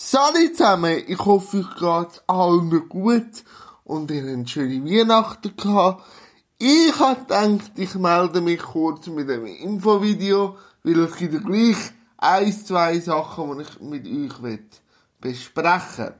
Salut zusammen, ich hoffe, euch geht's allen gut und ihr habt schöne Weihnachten gehabt. Ich habe gedacht, ich melde mich kurz mit einem Infovideo, weil es gibt gleich ein, zwei Sachen, die ich mit euch besprechen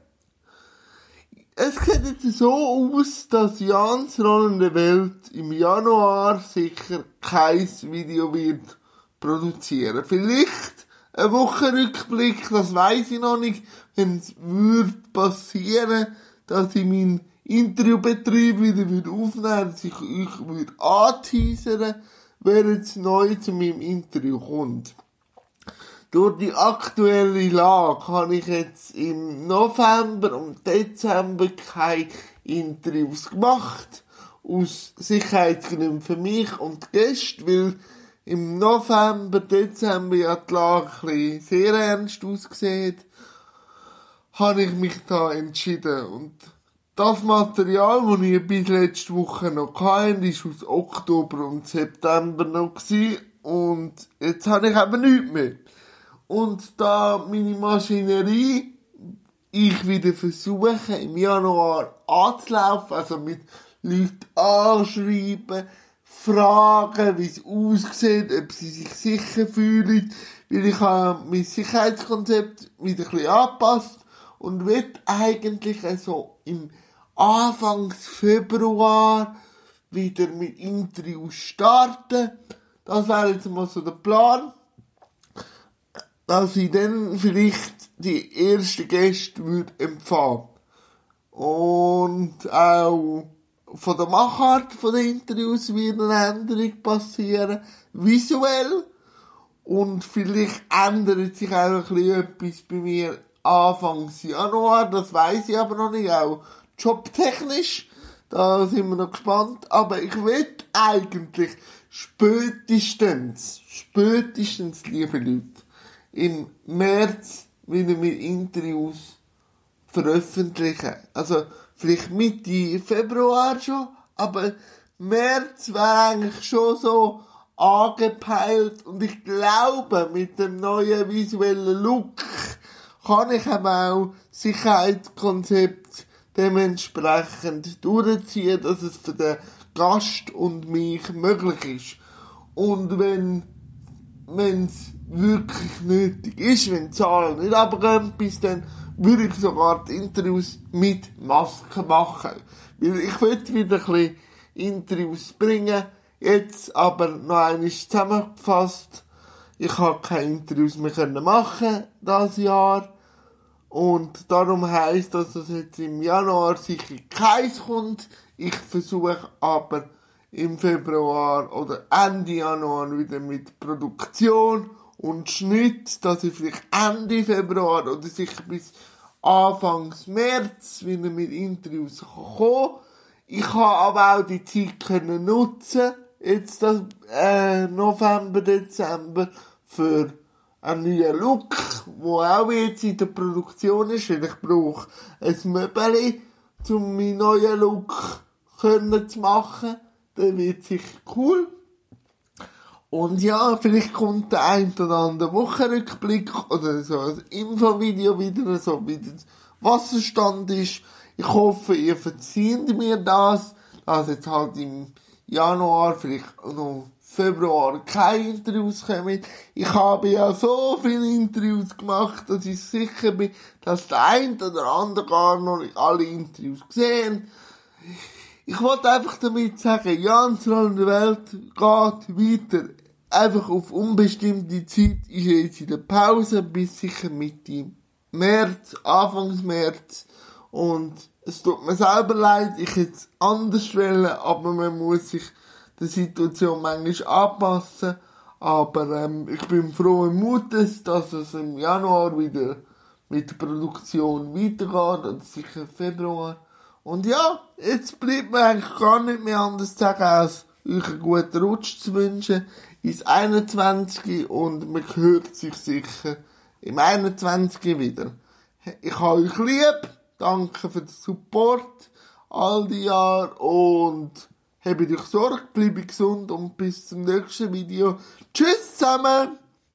will. Es sieht jetzt so aus, dass Jans rollende Welt im Januar sicher kein Video wird produzieren. Vielleicht ein Wochenrückblick, das weiß ich noch nicht, wenn es würde passieren, dass ich meinen Interviewbetrieb wieder würde aufnehmen, dass ich euch würde anteasern, wer jetzt neu zu meinem Interview kommt. Durch die aktuelle Lage habe ich jetzt im November und Dezember keine Interviews gemacht. Aus Sicherheitsgründen für mich und die Gäste, weil im November, Dezember ja die Lage ein sehr ernst ausgesehen, habe ich mich da entschieden. Und das Material, das ich bis letzte Woche noch hatte, ist aus Oktober und September noch. Und jetzt habe ich eben nichts mehr. Und da meine Maschinerie ich wieder versuche, im Januar anzulaufen, also mit Leuten anschreiben, fragen, wie es aussieht, ob sie sich sicher fühlen, weil ich habe mein Sicherheitskonzept wieder ein bisschen angepasst und wird eigentlich so im Anfangs Februar wieder mit Interviews starten. Das wäre jetzt mal so der Plan dass ich dann vielleicht die ersten Gäste würde empfangen. Und auch von der Machart von den Interviews wird eine Änderung passieren, visuell. Und vielleicht ändert sich auch etwas bei mir Anfangs Januar, das weiß ich aber noch nicht, auch jobtechnisch. Da sind wir noch gespannt. Aber ich will eigentlich spätestens, spätestens, liebe Leute, im März wieder mit Interviews veröffentlichen. Also vielleicht Mitte Februar schon, aber März wäre eigentlich schon so angepeilt und ich glaube, mit dem neuen visuellen Look kann ich eben auch Sicherheitskonzept dementsprechend durchziehen, dass es für den Gast und mich möglich ist. Und wenn es wirklich nötig ist, wenn die Zahlen nicht abgehen, bis dann würde ich sogar die Interviews mit Maske machen. Weil ich will wieder ein bisschen Interviews bringen, jetzt aber noch einmal zusammengefasst. Ich habe keine Interviews mehr machen das Jahr. Und darum heisst das, dass jetzt im Januar sicher keins kommt. Ich versuche aber im Februar oder Ende Januar wieder mit Produktion und Schnitt, dass ich vielleicht Ende Februar oder sicher bis Anfangs März wieder mit Interviews kommen Ich habe aber auch die Zeit können nutzen, jetzt das äh, November, Dezember, für einen neuen Look, wo auch jetzt in der Produktion ist, weil ich brauche ein Möbel, um meinen neuen Look können zu machen. Der wird sicher cool. Und ja, vielleicht kommt der ein oder andere Wochenrückblick oder so ein Infovideo wieder, so wie der Wasserstand ist. Ich hoffe, ihr verzeiht mir das, dass jetzt halt im Januar, vielleicht noch Februar keine Interviews kommen. Ich habe ja so viele Interviews gemacht, dass ich sicher bin, dass der ein oder andere gar noch nicht alle Interviews gesehen ich wollte einfach damit sagen, Jans Welt geht weiter. Einfach auf unbestimmte Zeit ist jetzt in der Pause bis sicher Mitte März, Anfangs März. Und es tut mir selber leid, ich hätte es anders wollen, aber man muss sich der Situation manchmal anpassen. Aber ähm, ich bin froh und Mutes, dass es im Januar wieder mit der Produktion weitergeht, oder sicher Februar. Und ja, jetzt bleibt mir eigentlich gar nicht mehr anders zu sagen, als euch einen guten Rutsch zu wünschen ins 21. und man hört sich sicher im 21. wieder. Ich habe euch lieb, danke für den Support all die Jahre und habt euch Sorge, bleibt gesund und bis zum nächsten Video. Tschüss zusammen!